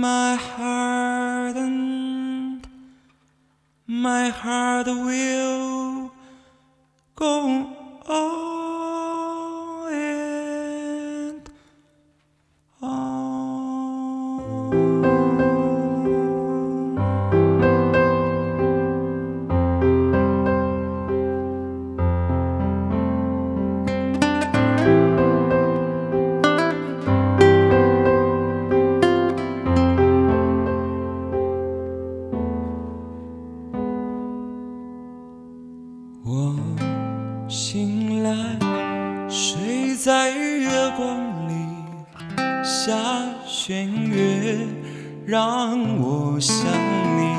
my heart and my heart will go on 睡在月光里，下弦月让我想你。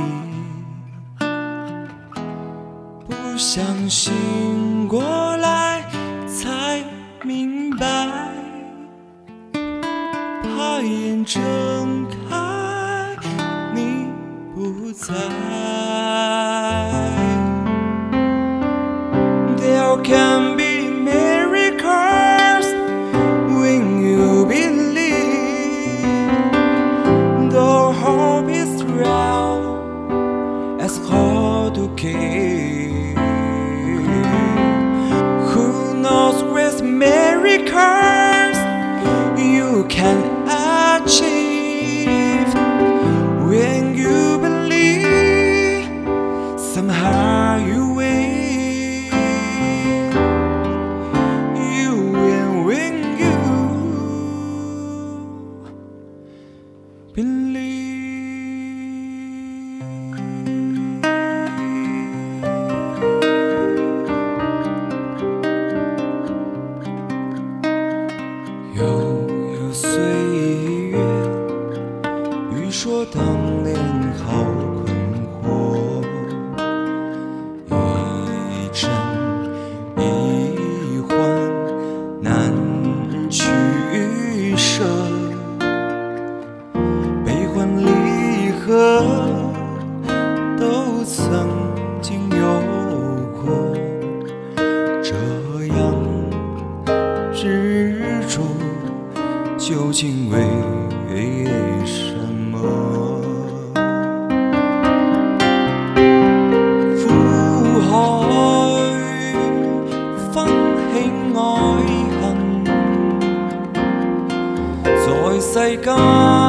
不想醒过来才明白，怕眼睁开你不在。There can hard to keep. Who knows with miracles you can achieve 当年好困惑，一真一幻难取舍，悲欢离合都曾经有过，这样。执着究竟为什么？苦海分起爱恨，在世间。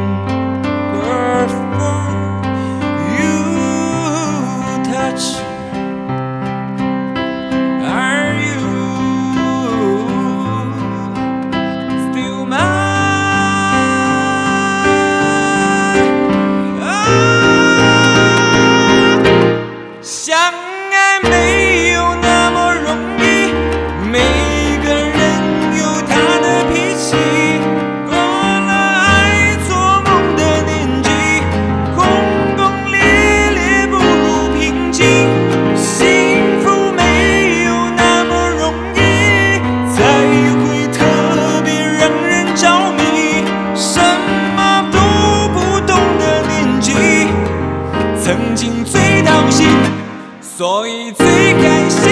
曾经最掏心，所以最开心。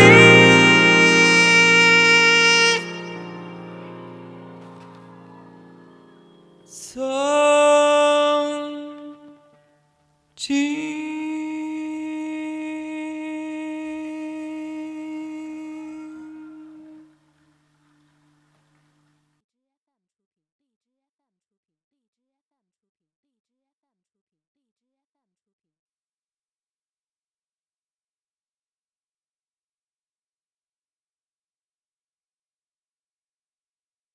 曾经。